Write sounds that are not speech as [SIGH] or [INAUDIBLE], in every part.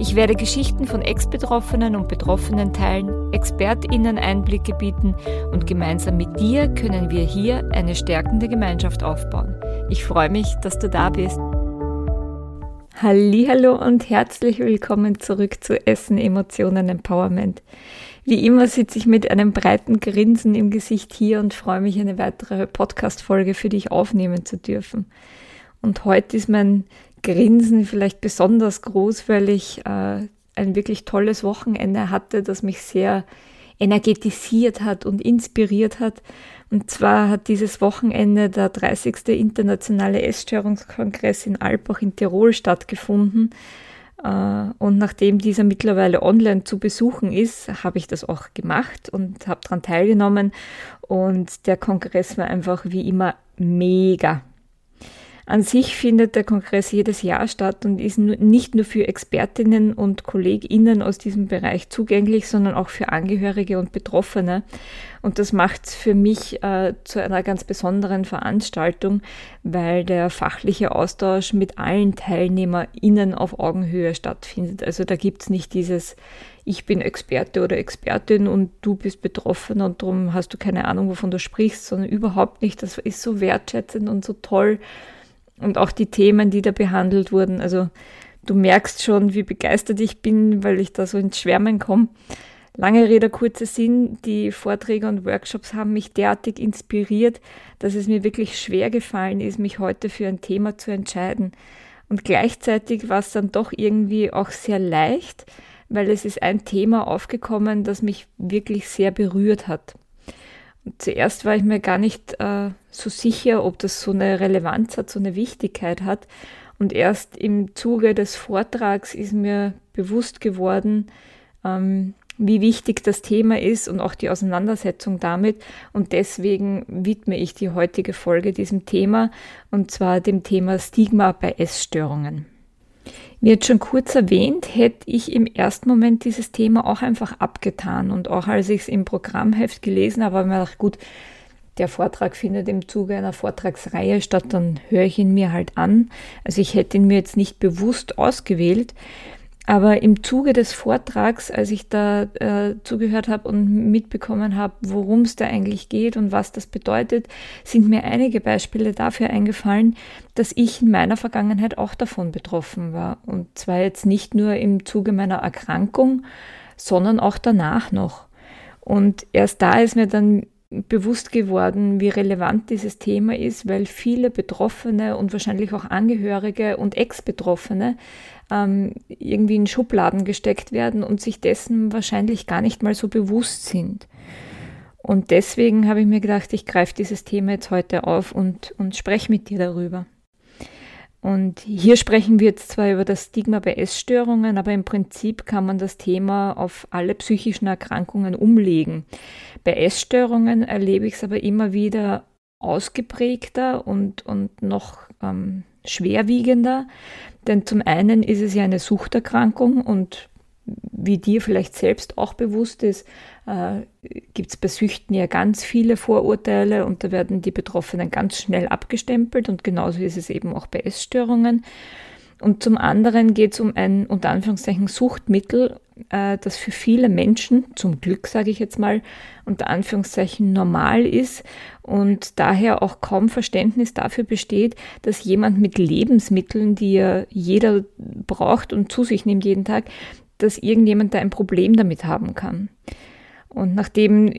Ich werde Geschichten von Ex-Betroffenen und Betroffenen teilen, ExpertInnen Einblicke bieten und gemeinsam mit dir können wir hier eine stärkende Gemeinschaft aufbauen. Ich freue mich, dass du da bist. Hallo und herzlich willkommen zurück zu Essen, Emotionen, Empowerment. Wie immer sitze ich mit einem breiten Grinsen im Gesicht hier und freue mich, eine weitere Podcast-Folge für dich aufnehmen zu dürfen. Und heute ist mein Grinsen vielleicht besonders groß, weil ich äh, ein wirklich tolles Wochenende hatte, das mich sehr energetisiert hat und inspiriert hat. Und zwar hat dieses Wochenende der 30. Internationale Essstörungskongress in Alpbach in Tirol stattgefunden. Äh, und nachdem dieser mittlerweile online zu besuchen ist, habe ich das auch gemacht und habe daran teilgenommen. Und der Kongress war einfach wie immer mega. An sich findet der Kongress jedes Jahr statt und ist nicht nur für Expertinnen und Kolleginnen aus diesem Bereich zugänglich, sondern auch für Angehörige und Betroffene. Und das macht es für mich äh, zu einer ganz besonderen Veranstaltung, weil der fachliche Austausch mit allen TeilnehmerInnen auf Augenhöhe stattfindet. Also da gibt es nicht dieses ich bin Experte oder Expertin und du bist betroffen und darum hast du keine Ahnung, wovon du sprichst, sondern überhaupt nicht. Das ist so wertschätzend und so toll und auch die Themen, die da behandelt wurden. Also du merkst schon, wie begeistert ich bin, weil ich da so ins Schwärmen komme. Lange Rede, kurzer Sinn, die Vorträge und Workshops haben mich derartig inspiriert, dass es mir wirklich schwer gefallen ist, mich heute für ein Thema zu entscheiden. Und gleichzeitig war es dann doch irgendwie auch sehr leicht, weil es ist ein Thema aufgekommen, das mich wirklich sehr berührt hat. Zuerst war ich mir gar nicht äh, so sicher, ob das so eine Relevanz hat, so eine Wichtigkeit hat. Und erst im Zuge des Vortrags ist mir bewusst geworden, ähm, wie wichtig das Thema ist und auch die Auseinandersetzung damit. Und deswegen widme ich die heutige Folge diesem Thema, und zwar dem Thema Stigma bei Essstörungen. Wie jetzt schon kurz erwähnt, hätte ich im ersten Moment dieses Thema auch einfach abgetan. Und auch als ich es im Programmheft gelesen habe, habe ich mir gedacht, gut, der Vortrag findet im Zuge einer Vortragsreihe statt, dann höre ich ihn mir halt an. Also ich hätte ihn mir jetzt nicht bewusst ausgewählt, aber im Zuge des Vortrags, als ich da äh, zugehört habe und mitbekommen habe, worum es da eigentlich geht und was das bedeutet, sind mir einige Beispiele dafür eingefallen, dass ich in meiner Vergangenheit auch davon betroffen war. Und zwar jetzt nicht nur im Zuge meiner Erkrankung, sondern auch danach noch. Und erst da ist mir dann bewusst geworden, wie relevant dieses Thema ist, weil viele Betroffene und wahrscheinlich auch Angehörige und Ex-Betroffene ähm, irgendwie in Schubladen gesteckt werden und sich dessen wahrscheinlich gar nicht mal so bewusst sind. Und deswegen habe ich mir gedacht, ich greife dieses Thema jetzt heute auf und, und spreche mit dir darüber. Und hier sprechen wir jetzt zwar über das Stigma bei Essstörungen, aber im Prinzip kann man das Thema auf alle psychischen Erkrankungen umlegen. Bei Essstörungen erlebe ich es aber immer wieder ausgeprägter und, und noch ähm, schwerwiegender, denn zum einen ist es ja eine Suchterkrankung und wie dir vielleicht selbst auch bewusst ist, äh, gibt es bei Süchten ja ganz viele Vorurteile und da werden die Betroffenen ganz schnell abgestempelt und genauso ist es eben auch bei Essstörungen. Und zum anderen geht es um ein unter Anführungszeichen Suchtmittel, äh, das für viele Menschen, zum Glück sage ich jetzt mal, unter Anführungszeichen normal ist und daher auch kaum Verständnis dafür besteht, dass jemand mit Lebensmitteln, die ja jeder braucht und zu sich nimmt jeden Tag, dass irgendjemand da ein Problem damit haben kann. Und nachdem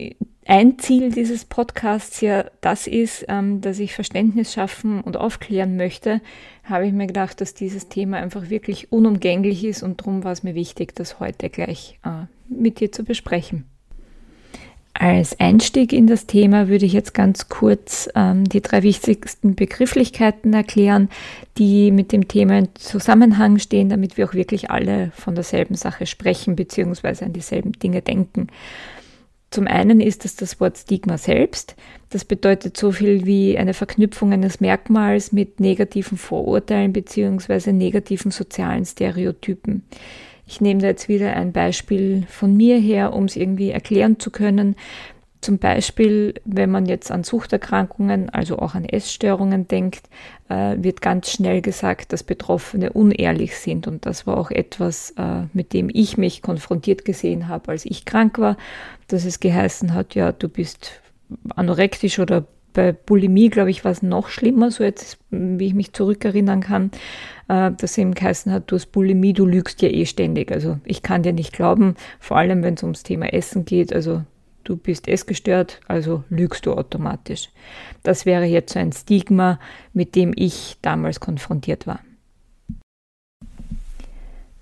ein Ziel dieses Podcasts ja das ist, ähm, dass ich Verständnis schaffen und aufklären möchte, habe ich mir gedacht, dass dieses Thema einfach wirklich unumgänglich ist und darum war es mir wichtig, das heute gleich äh, mit dir zu besprechen. Als Einstieg in das Thema würde ich jetzt ganz kurz ähm, die drei wichtigsten Begrifflichkeiten erklären, die mit dem Thema in Zusammenhang stehen, damit wir auch wirklich alle von derselben Sache sprechen bzw. an dieselben Dinge denken. Zum einen ist es das Wort Stigma selbst. Das bedeutet so viel wie eine Verknüpfung eines Merkmals mit negativen Vorurteilen bzw. negativen sozialen Stereotypen. Ich nehme da jetzt wieder ein Beispiel von mir her, um es irgendwie erklären zu können. Zum Beispiel, wenn man jetzt an Suchterkrankungen, also auch an Essstörungen denkt, äh, wird ganz schnell gesagt, dass Betroffene unehrlich sind. Und das war auch etwas, äh, mit dem ich mich konfrontiert gesehen habe, als ich krank war, dass es geheißen hat, ja, du bist anorektisch oder bei Bulimie, glaube ich, war es noch schlimmer, so jetzt, wie ich mich zurückerinnern kann, äh, dass eben geheißen hat, du hast Bulimie, du lügst ja eh ständig. Also ich kann dir nicht glauben, vor allem wenn es ums Thema Essen geht. Also du bist essgestört, also lügst du automatisch. Das wäre jetzt so ein Stigma, mit dem ich damals konfrontiert war.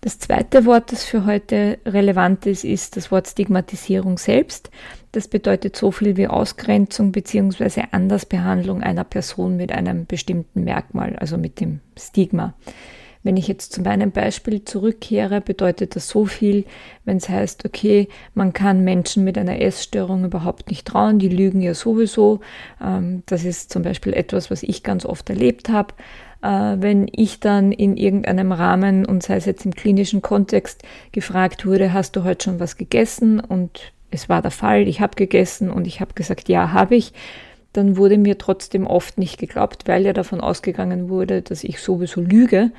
Das zweite Wort, das für heute relevant ist, ist das Wort Stigmatisierung selbst. Das bedeutet so viel wie Ausgrenzung bzw. Andersbehandlung einer Person mit einem bestimmten Merkmal, also mit dem Stigma. Wenn ich jetzt zu meinem Beispiel zurückkehre, bedeutet das so viel, wenn es heißt, okay, man kann Menschen mit einer Essstörung überhaupt nicht trauen, die lügen ja sowieso. Ähm, das ist zum Beispiel etwas, was ich ganz oft erlebt habe. Äh, wenn ich dann in irgendeinem Rahmen und sei es jetzt im klinischen Kontext gefragt wurde, hast du heute schon was gegessen? Und es war der Fall, ich habe gegessen und ich habe gesagt, ja, habe ich dann wurde mir trotzdem oft nicht geglaubt, weil ja davon ausgegangen wurde, dass ich sowieso lüge.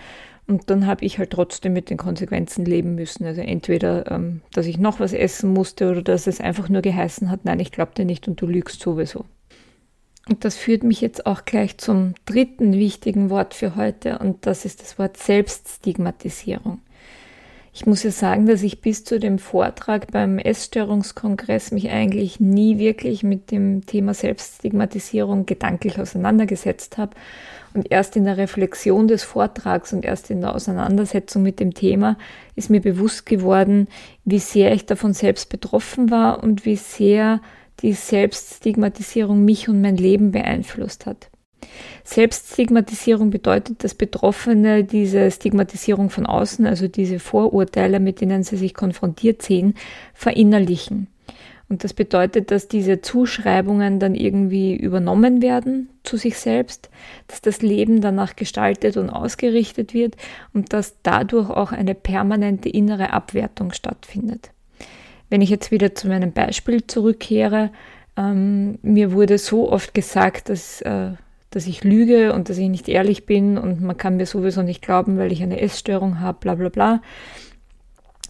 Und dann habe ich halt trotzdem mit den Konsequenzen leben müssen. Also entweder, ähm, dass ich noch was essen musste oder dass es einfach nur geheißen hat, nein, ich glaube dir nicht und du lügst sowieso. Und das führt mich jetzt auch gleich zum dritten wichtigen Wort für heute und das ist das Wort Selbststigmatisierung. Ich muss ja sagen, dass ich bis zu dem Vortrag beim Essstörungskongress mich eigentlich nie wirklich mit dem Thema Selbststigmatisierung gedanklich auseinandergesetzt habe. Und erst in der Reflexion des Vortrags und erst in der Auseinandersetzung mit dem Thema ist mir bewusst geworden, wie sehr ich davon selbst betroffen war und wie sehr die Selbststigmatisierung mich und mein Leben beeinflusst hat. Selbststigmatisierung bedeutet, dass Betroffene diese Stigmatisierung von außen, also diese Vorurteile, mit denen sie sich konfrontiert sehen, verinnerlichen. Und das bedeutet, dass diese Zuschreibungen dann irgendwie übernommen werden zu sich selbst, dass das Leben danach gestaltet und ausgerichtet wird und dass dadurch auch eine permanente innere Abwertung stattfindet. Wenn ich jetzt wieder zu meinem Beispiel zurückkehre, ähm, mir wurde so oft gesagt, dass äh, dass ich lüge und dass ich nicht ehrlich bin und man kann mir sowieso nicht glauben, weil ich eine Essstörung habe, bla bla bla.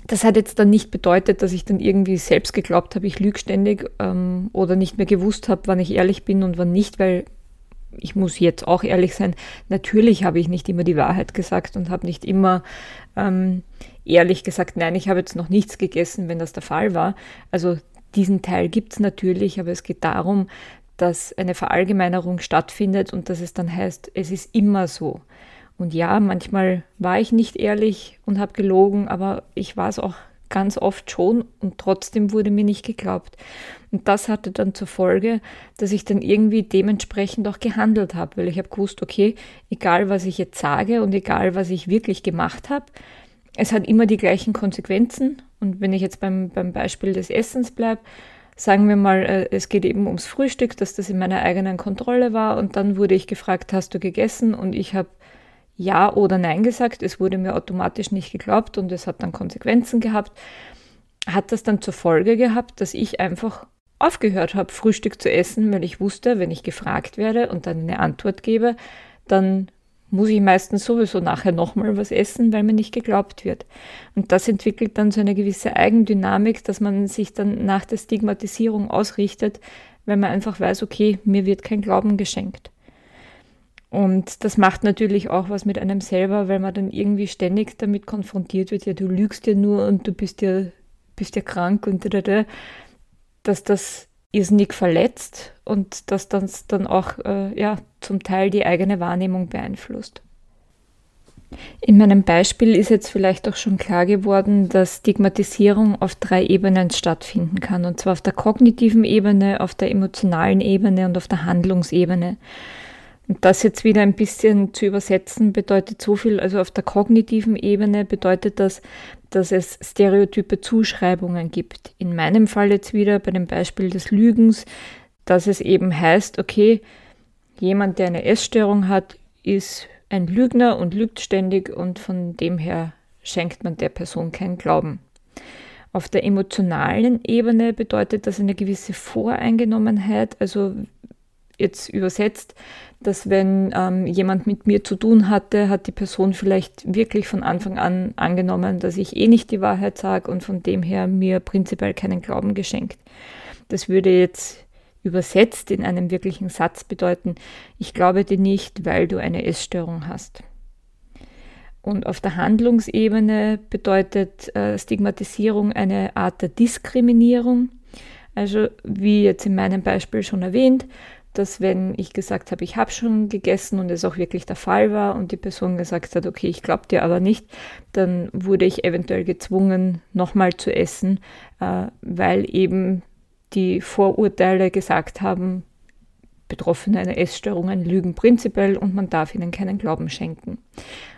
Das hat jetzt dann nicht bedeutet, dass ich dann irgendwie selbst geglaubt habe, ich lüge ständig ähm, oder nicht mehr gewusst habe, wann ich ehrlich bin und wann nicht, weil ich muss jetzt auch ehrlich sein, natürlich habe ich nicht immer die Wahrheit gesagt und habe nicht immer ähm, ehrlich gesagt, nein, ich habe jetzt noch nichts gegessen, wenn das der Fall war. Also diesen Teil gibt es natürlich, aber es geht darum, dass eine Verallgemeinerung stattfindet und dass es dann heißt, es ist immer so. Und ja, manchmal war ich nicht ehrlich und habe gelogen, aber ich war es auch ganz oft schon und trotzdem wurde mir nicht geglaubt. Und das hatte dann zur Folge, dass ich dann irgendwie dementsprechend auch gehandelt habe, weil ich habe gewusst, okay, egal was ich jetzt sage und egal was ich wirklich gemacht habe, es hat immer die gleichen Konsequenzen. Und wenn ich jetzt beim, beim Beispiel des Essens bleibe, sagen wir mal, äh, es geht eben ums Frühstück, dass das in meiner eigenen Kontrolle war und dann wurde ich gefragt, hast du gegessen? Und ich habe ja oder nein gesagt. Es wurde mir automatisch nicht geglaubt und es hat dann Konsequenzen gehabt. Hat das dann zur Folge gehabt, dass ich einfach aufgehört habe, Frühstück zu essen, weil ich wusste, wenn ich gefragt werde und dann eine Antwort gebe, dann muss ich meistens sowieso nachher nochmal was essen, weil mir nicht geglaubt wird. Und das entwickelt dann so eine gewisse Eigendynamik, dass man sich dann nach der Stigmatisierung ausrichtet, weil man einfach weiß, okay, mir wird kein Glauben geschenkt. Und das macht natürlich auch was mit einem selber, weil man dann irgendwie ständig damit konfrontiert wird, ja, du lügst ja nur und du bist ja, bist ja krank und da, da, da, dass das irrsinnig verletzt und dass das dann auch äh, ja, zum Teil die eigene Wahrnehmung beeinflusst. In meinem Beispiel ist jetzt vielleicht auch schon klar geworden, dass Stigmatisierung auf drei Ebenen stattfinden kann, und zwar auf der kognitiven Ebene, auf der emotionalen Ebene und auf der Handlungsebene. Und das jetzt wieder ein bisschen zu übersetzen bedeutet so viel, also auf der kognitiven Ebene bedeutet das, dass es stereotype Zuschreibungen gibt. In meinem Fall jetzt wieder bei dem Beispiel des Lügens, dass es eben heißt, okay, jemand, der eine Essstörung hat, ist ein Lügner und lügt ständig und von dem her schenkt man der Person keinen Glauben. Auf der emotionalen Ebene bedeutet das eine gewisse Voreingenommenheit, also jetzt übersetzt, dass wenn ähm, jemand mit mir zu tun hatte, hat die Person vielleicht wirklich von Anfang an angenommen, dass ich eh nicht die Wahrheit sage und von dem her mir prinzipiell keinen Glauben geschenkt. Das würde jetzt übersetzt in einem wirklichen Satz bedeuten, ich glaube dir nicht, weil du eine Essstörung hast. Und auf der Handlungsebene bedeutet äh, Stigmatisierung eine Art der Diskriminierung. Also wie jetzt in meinem Beispiel schon erwähnt, dass wenn ich gesagt habe, ich habe schon gegessen und es auch wirklich der Fall war und die Person gesagt hat, okay, ich glaube dir aber nicht, dann wurde ich eventuell gezwungen, nochmal zu essen, äh, weil eben die Vorurteile gesagt haben, Betroffene einer Essstörungen lügen prinzipiell und man darf ihnen keinen Glauben schenken.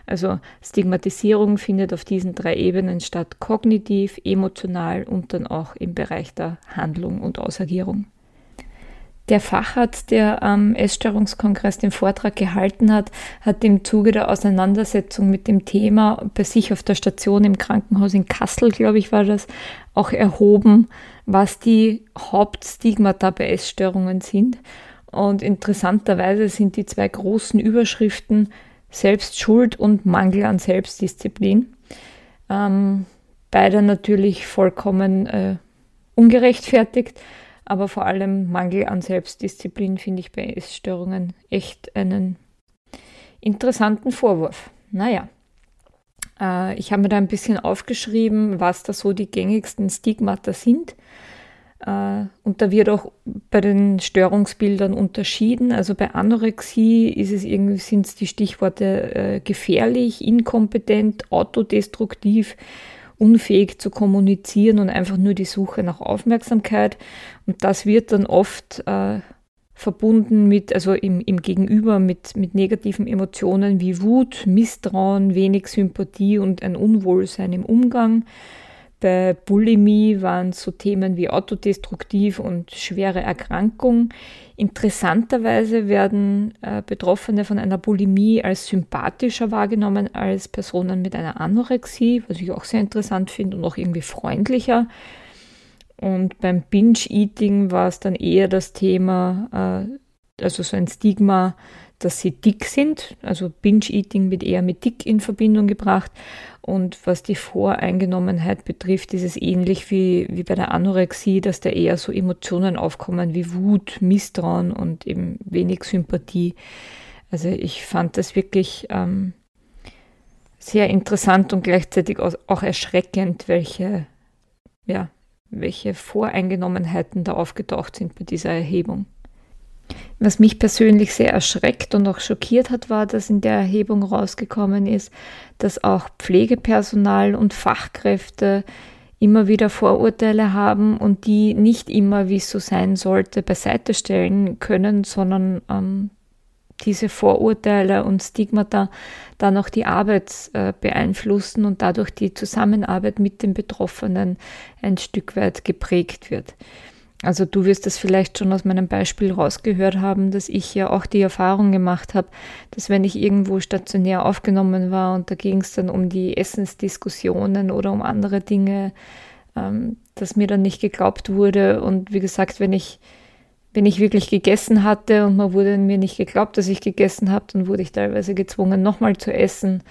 Also Stigmatisierung findet auf diesen drei Ebenen statt, kognitiv, emotional und dann auch im Bereich der Handlung und Ausagierung. Der Facharzt, der am Essstörungskongress den Vortrag gehalten hat, hat im Zuge der Auseinandersetzung mit dem Thema bei sich auf der Station im Krankenhaus in Kassel, glaube ich, war das, auch erhoben, was die Hauptstigmata bei Essstörungen sind. Und interessanterweise sind die zwei großen Überschriften Selbstschuld und Mangel an Selbstdisziplin. Ähm, beide natürlich vollkommen äh, ungerechtfertigt, aber vor allem Mangel an Selbstdisziplin finde ich bei Essstörungen echt einen interessanten Vorwurf. Naja, äh, ich habe mir da ein bisschen aufgeschrieben, was da so die gängigsten Stigmata sind. Äh, und da wird auch bei den Störungsbildern unterschieden. Also bei Anorexie ist es irgendwie, sind es die Stichworte äh, gefährlich, inkompetent, autodestruktiv, unfähig zu kommunizieren und einfach nur die Suche nach Aufmerksamkeit. Und das wird dann oft äh, verbunden mit, also im, im Gegenüber mit, mit negativen Emotionen wie Wut, Misstrauen, wenig Sympathie und ein Unwohlsein im Umgang. Bei Bulimie waren so Themen wie autodestruktiv und schwere Erkrankung. Interessanterweise werden äh, Betroffene von einer Bulimie als sympathischer wahrgenommen als Personen mit einer Anorexie, was ich auch sehr interessant finde und auch irgendwie freundlicher. Und beim Binge-Eating war es dann eher das Thema, äh, also so ein Stigma, dass sie dick sind. Also Binge-Eating wird eher mit dick in Verbindung gebracht. Und was die Voreingenommenheit betrifft, ist es ähnlich wie, wie bei der Anorexie, dass da eher so Emotionen aufkommen wie Wut, Misstrauen und eben wenig Sympathie. Also ich fand das wirklich ähm, sehr interessant und gleichzeitig auch erschreckend, welche, ja, welche Voreingenommenheiten da aufgetaucht sind bei dieser Erhebung. Was mich persönlich sehr erschreckt und auch schockiert hat, war, dass in der Erhebung rausgekommen ist, dass auch Pflegepersonal und Fachkräfte immer wieder Vorurteile haben und die nicht immer, wie es so sein sollte, beiseite stellen können, sondern ähm, diese Vorurteile und Stigmata dann auch die Arbeit äh, beeinflussen und dadurch die Zusammenarbeit mit den Betroffenen ein Stück weit geprägt wird. Also du wirst das vielleicht schon aus meinem Beispiel rausgehört haben, dass ich ja auch die Erfahrung gemacht habe, dass wenn ich irgendwo stationär aufgenommen war und da ging es dann um die Essensdiskussionen oder um andere Dinge, ähm, dass mir dann nicht geglaubt wurde. Und wie gesagt, wenn ich, wenn ich wirklich gegessen hatte und man wurde mir nicht geglaubt, dass ich gegessen habe, dann wurde ich teilweise gezwungen, nochmal zu essen.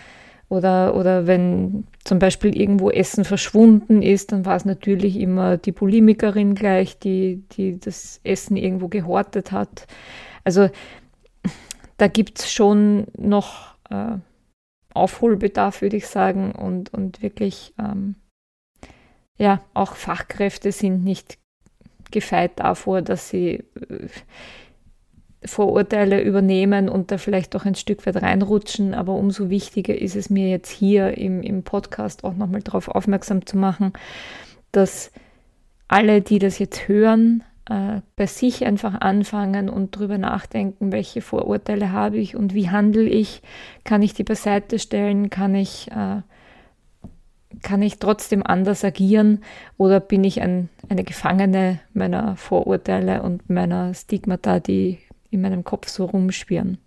Oder, oder wenn zum Beispiel irgendwo Essen verschwunden ist, dann war es natürlich immer die Bulimikerin gleich, die, die das Essen irgendwo gehortet hat. Also da gibt es schon noch äh, Aufholbedarf, würde ich sagen. Und, und wirklich, ähm, ja, auch Fachkräfte sind nicht gefeit davor, dass sie äh, Vorurteile übernehmen und da vielleicht auch ein Stück weit reinrutschen. Aber umso wichtiger ist es mir jetzt hier im, im Podcast auch nochmal darauf aufmerksam zu machen, dass alle, die das jetzt hören, äh, bei sich einfach anfangen und darüber nachdenken, welche Vorurteile habe ich und wie handle ich. Kann ich die beiseite stellen? Kann ich, äh, kann ich trotzdem anders agieren oder bin ich ein, eine Gefangene meiner Vorurteile und meiner Stigmata, die in meinem Kopf so rumschwirren?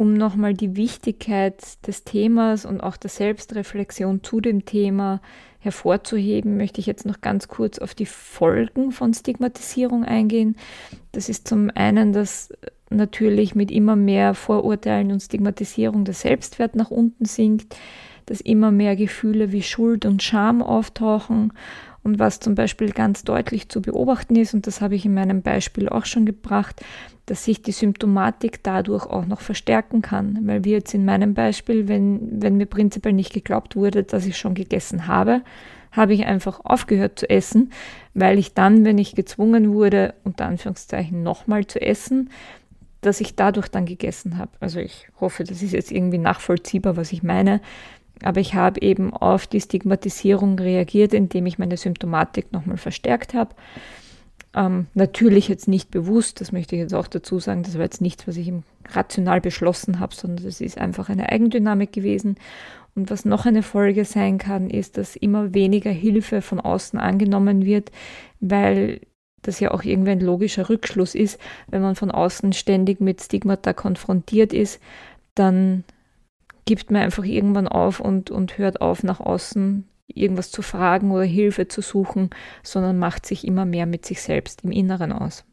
um nochmal die Wichtigkeit des Themas und auch der Selbstreflexion zu dem Thema hervorzuheben, möchte ich jetzt noch ganz kurz auf die Folgen von Stigmatisierung eingehen. Das ist zum einen, dass natürlich mit immer mehr Vorurteilen und Stigmatisierung der Selbstwert nach unten sinkt, dass immer mehr Gefühle wie Schuld und Scham auftauchen und was zum Beispiel ganz deutlich zu beobachten ist, und das habe ich in meinem Beispiel auch schon gebracht, dass sich die Symptomatik dadurch auch noch verstärken kann. Weil wie jetzt in meinem Beispiel, wenn, wenn mir prinzipiell nicht geglaubt wurde, dass ich schon gegessen habe, habe ich einfach aufgehört zu essen, weil ich dann, wenn ich gezwungen wurde, unter Anführungszeichen nochmal zu essen, dass ich dadurch dann gegessen habe. Also ich hoffe, das ist jetzt irgendwie nachvollziehbar, was ich meine. Aber ich habe eben auf die Stigmatisierung reagiert, indem ich meine Symptomatik nochmal verstärkt habe. Ähm, natürlich jetzt nicht bewusst, das möchte ich jetzt auch dazu sagen, das war jetzt nichts, was ich rational beschlossen habe, sondern das ist einfach eine Eigendynamik gewesen. Und was noch eine Folge sein kann, ist, dass immer weniger Hilfe von außen angenommen wird, weil das ja auch irgendwie ein logischer Rückschluss ist, wenn man von außen ständig mit Stigmata konfrontiert ist, dann gibt man einfach irgendwann auf und, und hört auf, nach außen irgendwas zu fragen oder Hilfe zu suchen, sondern macht sich immer mehr mit sich selbst im Inneren aus.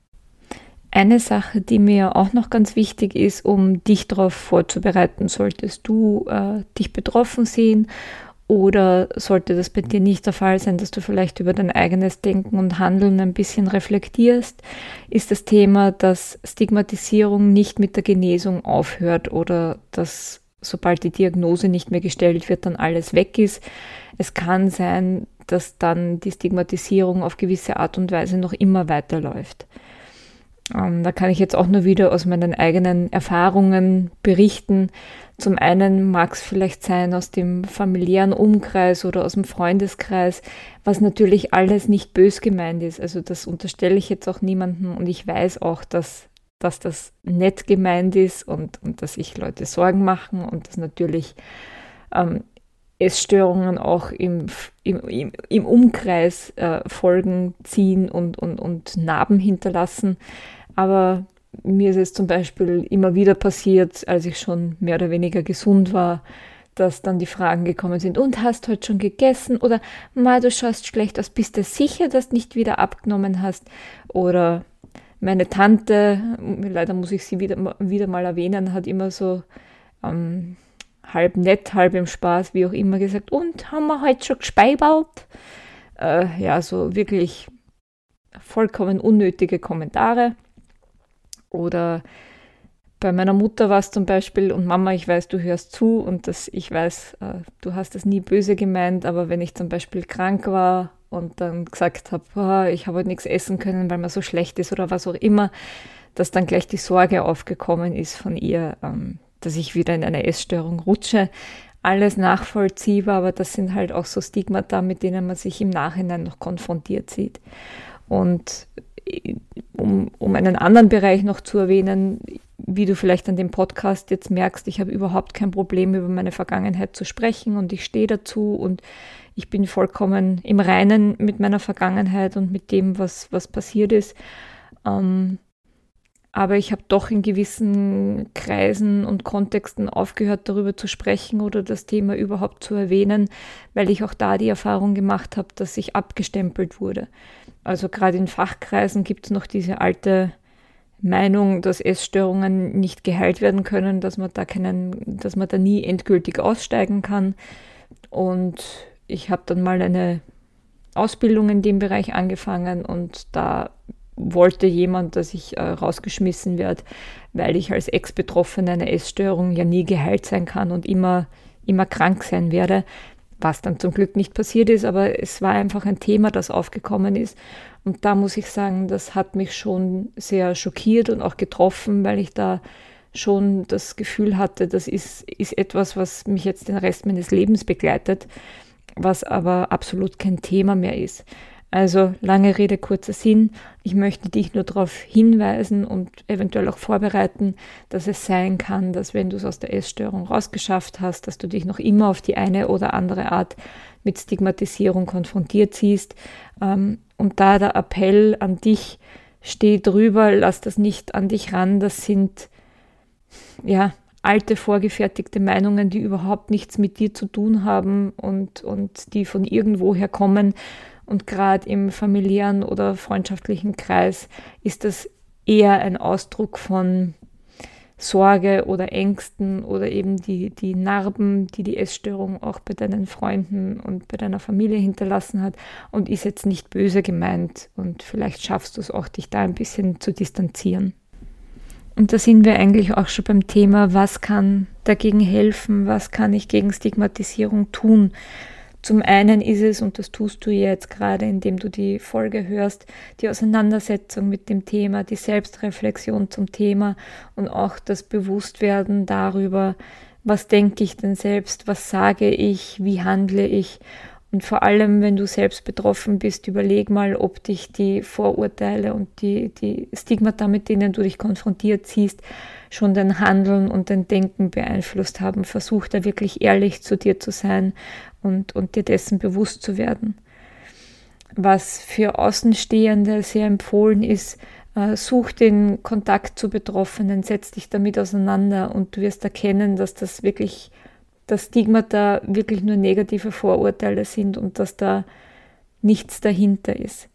Eine Sache, die mir auch noch ganz wichtig ist, um dich darauf vorzubereiten, solltest du äh, dich betroffen sehen oder sollte das bei dir nicht der Fall sein, dass du vielleicht über dein eigenes Denken und Handeln ein bisschen reflektierst, ist das Thema, dass Stigmatisierung nicht mit der Genesung aufhört oder dass sobald die Diagnose nicht mehr gestellt wird, dann alles weg ist. Es kann sein, dass dann die Stigmatisierung auf gewisse Art und Weise noch immer weiterläuft. Ähm, da kann ich jetzt auch nur wieder aus meinen eigenen Erfahrungen berichten. Zum einen mag es vielleicht sein aus dem familiären Umkreis oder aus dem Freundeskreis, was natürlich alles nicht bös gemeint ist. Also das unterstelle ich jetzt auch niemandem und ich weiß auch, dass dass das nett gemeint ist und, und dass sich Leute Sorgen machen und dass natürlich ähm, Essstörungen auch im, im, im Umkreis äh, Folgen ziehen und, und, und Narben hinterlassen. Aber mir ist es zum Beispiel immer wieder passiert, als ich schon mehr oder weniger gesund war, dass dann die Fragen gekommen sind, und hast heute schon gegessen? Oder, mal, du schaust schlecht aus, bist du sicher, dass du nicht wieder abgenommen hast? Oder meine Tante, leider muss ich sie wieder, wieder mal erwähnen, hat immer so ähm, halb nett, halb im Spaß, wie auch immer gesagt, und haben wir heute schon gespeibert? Äh, ja, so wirklich vollkommen unnötige Kommentare. Oder bei meiner Mutter war es zum Beispiel, und Mama, ich weiß, du hörst zu und das, ich weiß, äh, du hast es nie böse gemeint, aber wenn ich zum Beispiel krank war und dann gesagt habe, oh, ich habe heute nichts essen können, weil mir so schlecht ist oder was auch immer, dass dann gleich die Sorge aufgekommen ist von ihr, ähm, dass ich wieder in eine Essstörung rutsche. Alles nachvollziehbar, aber das sind halt auch so Stigmata, mit denen man sich im Nachhinein noch konfrontiert sieht. Und äh, um, um einen anderen Bereich noch zu erwähnen, wie du vielleicht an dem Podcast jetzt merkst, ich habe überhaupt kein Problem, über meine Vergangenheit zu sprechen und ich stehe dazu und ich bin vollkommen im Reinen mit meiner Vergangenheit und mit dem, was, was passiert ist. Ähm, aber ich habe doch in gewissen Kreisen und Kontexten aufgehört, darüber zu sprechen oder das Thema überhaupt zu erwähnen, weil ich auch da die Erfahrung gemacht habe, dass ich abgestempelt wurde. Also gerade in Fachkreisen gibt es noch diese alte Meinung, dass Essstörungen nicht geheilt werden können, dass man da keinen, dass man da nie endgültig aussteigen kann. Und ich habe dann mal eine Ausbildung in dem Bereich angefangen und da wollte jemand, dass ich äh, rausgeschmissen werde, weil ich als Ex-Betroffene einer Essstörung ja nie geheilt sein kann und immer, immer krank sein werde, was dann zum Glück nicht passiert ist, aber es war einfach ein Thema, das aufgekommen ist. Und da muss ich sagen, das hat mich schon sehr schockiert und auch getroffen, weil ich da schon das Gefühl hatte, das ist, ist etwas, was mich jetzt den Rest meines Lebens begleitet, was aber absolut kein Thema mehr ist. Also lange Rede, kurzer Sinn. Ich möchte dich nur darauf hinweisen und eventuell auch vorbereiten, dass es sein kann, dass wenn du es aus der Essstörung rausgeschafft hast, dass du dich noch immer auf die eine oder andere Art mit Stigmatisierung konfrontiert siehst. Ähm, und da der Appell an dich steht drüber, lass das nicht an dich ran. Das sind ja alte vorgefertigte Meinungen, die überhaupt nichts mit dir zu tun haben und, und die von irgendwoher kommen und gerade im familiären oder freundschaftlichen Kreis ist das eher ein Ausdruck von Sorge oder Ängsten oder eben die, die Narben, die die Essstörung auch bei deinen Freunden und bei deiner Familie hinterlassen hat und ist jetzt nicht böse gemeint und vielleicht schaffst du es auch, dich da ein bisschen zu distanzieren. Und da sind wir eigentlich auch schon beim Thema, was kann dagegen helfen, was kann ich gegen Stigmatisierung tun. Zum einen ist es, und das tust du jetzt gerade, indem du die Folge hörst, die Auseinandersetzung mit dem Thema, die Selbstreflexion zum Thema und auch das Bewusstwerden darüber, was denke ich denn selbst, was sage ich, wie handle ich. Und vor allem, wenn du selbst betroffen bist, überleg mal, ob dich die Vorurteile und die, die Stigmata, mit denen du dich konfrontiert siehst, schon dein Handeln und dein Denken beeinflusst haben. Versuch da wirklich ehrlich zu dir zu sein und, und dir dessen bewusst zu werden. Was für Außenstehende sehr empfohlen ist, äh, such den Kontakt zu Betroffenen, setz dich damit auseinander und du wirst erkennen, dass das wirklich, das Stigmata wirklich nur negative Vorurteile sind und dass da nichts dahinter ist.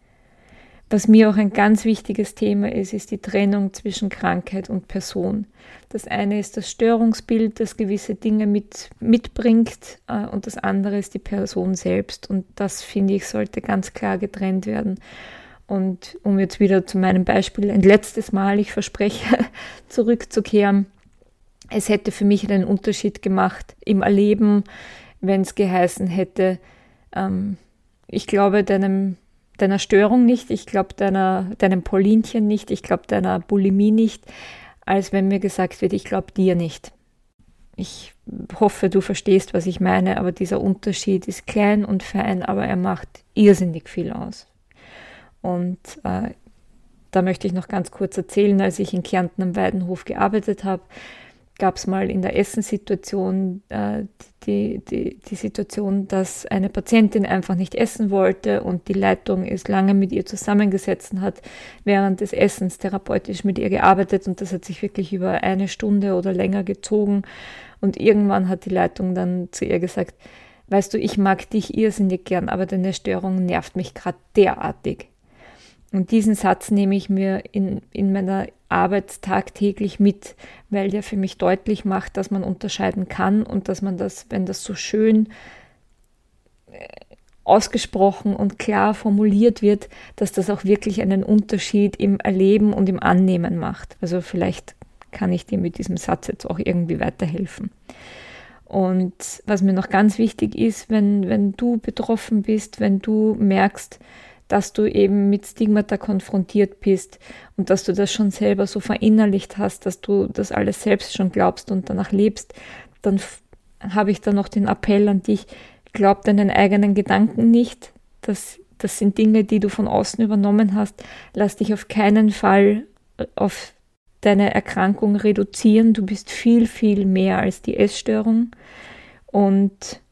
Was mir auch ein ganz wichtiges Thema ist, ist die Trennung zwischen Krankheit und Person. Das eine ist das Störungsbild, das gewisse Dinge mit, mitbringt, äh, und das andere ist die Person selbst. Und das, finde ich, sollte ganz klar getrennt werden. Und um jetzt wieder zu meinem Beispiel ein letztes Mal, ich verspreche, [LAUGHS] zurückzukehren, es hätte für mich einen Unterschied gemacht im Erleben, wenn es geheißen hätte, ähm, ich glaube deinem deiner Störung nicht, ich glaube deiner, deinem Paulinchen nicht, ich glaube deiner Bulimie nicht, als wenn mir gesagt wird, ich glaube dir nicht. Ich hoffe, du verstehst, was ich meine, aber dieser Unterschied ist klein und fein, aber er macht irrsinnig viel aus. Und äh, da möchte ich noch ganz kurz erzählen, als ich in Kärnten am Weidenhof gearbeitet habe, gab es mal in der Essenssituation äh, die, die, die Situation, dass eine Patientin einfach nicht essen wollte und die Leitung ist lange mit ihr zusammengesetzt und hat während des Essens therapeutisch mit ihr gearbeitet und das hat sich wirklich über eine Stunde oder länger gezogen und irgendwann hat die Leitung dann zu ihr gesagt, weißt du, ich mag dich irrsinnig gern, aber deine Störung nervt mich gerade derartig. Und diesen Satz nehme ich mir in, in meiner Arbeit tagtäglich mit, weil der für mich deutlich macht, dass man unterscheiden kann und dass man das, wenn das so schön äh, ausgesprochen und klar formuliert wird, dass das auch wirklich einen Unterschied im Erleben und im Annehmen macht. Also vielleicht kann ich dir mit diesem Satz jetzt auch irgendwie weiterhelfen. Und was mir noch ganz wichtig ist, wenn, wenn du betroffen bist, wenn du merkst, dass du eben mit Stigmata konfrontiert bist und dass du das schon selber so verinnerlicht hast, dass du das alles selbst schon glaubst und danach lebst, dann habe ich da noch den Appell an dich, glaub deinen eigenen Gedanken nicht. Das, das sind Dinge, die du von außen übernommen hast. Lass dich auf keinen Fall äh, auf deine Erkrankung reduzieren. Du bist viel, viel mehr als die Essstörung. Und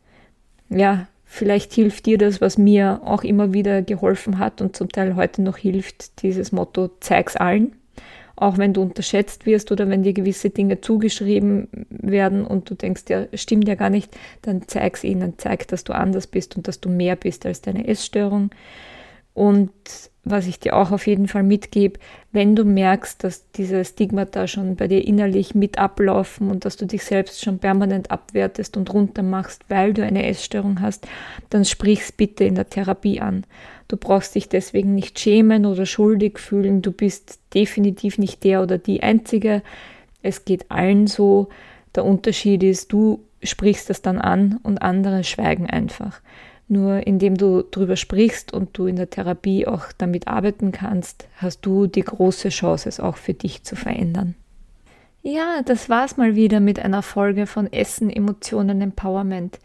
ja, Vielleicht hilft dir das, was mir auch immer wieder geholfen hat und zum Teil heute noch hilft, dieses Motto, zeig's allen. Auch wenn du unterschätzt wirst oder wenn dir gewisse Dinge zugeschrieben werden und du denkst, ja, stimmt ja gar nicht, dann zeig's ihnen, zeig, dass du anders bist und dass du mehr bist als deine Essstörung. Und was ich dir auch auf jeden Fall mitgebe, wenn du merkst, dass diese Stigmata schon bei dir innerlich mit ablaufen und dass du dich selbst schon permanent abwertest und runtermachst, weil du eine Essstörung hast, dann sprich's bitte in der Therapie an. Du brauchst dich deswegen nicht schämen oder schuldig fühlen. Du bist definitiv nicht der oder die Einzige. Es geht allen so. Der Unterschied ist, du sprichst das dann an und andere schweigen einfach. Nur indem du darüber sprichst und du in der Therapie auch damit arbeiten kannst, hast du die große Chance, es auch für dich zu verändern. Ja, das war's mal wieder mit einer Folge von Essen, Emotionen, Empowerment.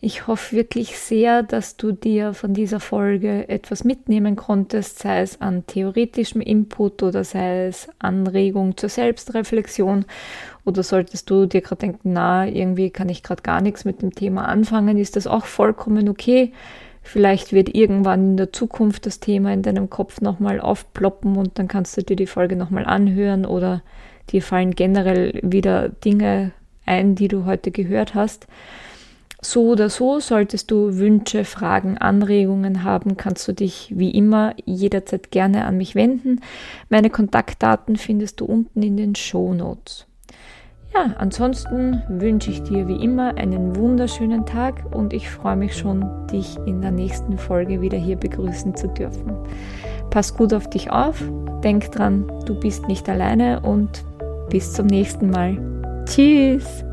Ich hoffe wirklich sehr, dass du dir von dieser Folge etwas mitnehmen konntest, sei es an theoretischem Input oder sei es Anregung zur Selbstreflexion. Oder solltest du dir gerade denken, na, irgendwie kann ich gerade gar nichts mit dem Thema anfangen, ist das auch vollkommen okay. Vielleicht wird irgendwann in der Zukunft das Thema in deinem Kopf nochmal aufploppen und dann kannst du dir die Folge nochmal anhören oder dir fallen generell wieder Dinge ein, die du heute gehört hast. So oder so, solltest du Wünsche, Fragen, Anregungen haben, kannst du dich wie immer jederzeit gerne an mich wenden. Meine Kontaktdaten findest du unten in den Show Notes. Ja, ansonsten wünsche ich dir wie immer einen wunderschönen Tag und ich freue mich schon, dich in der nächsten Folge wieder hier begrüßen zu dürfen. Pass gut auf dich auf, denk dran, du bist nicht alleine und bis zum nächsten Mal. Tschüss!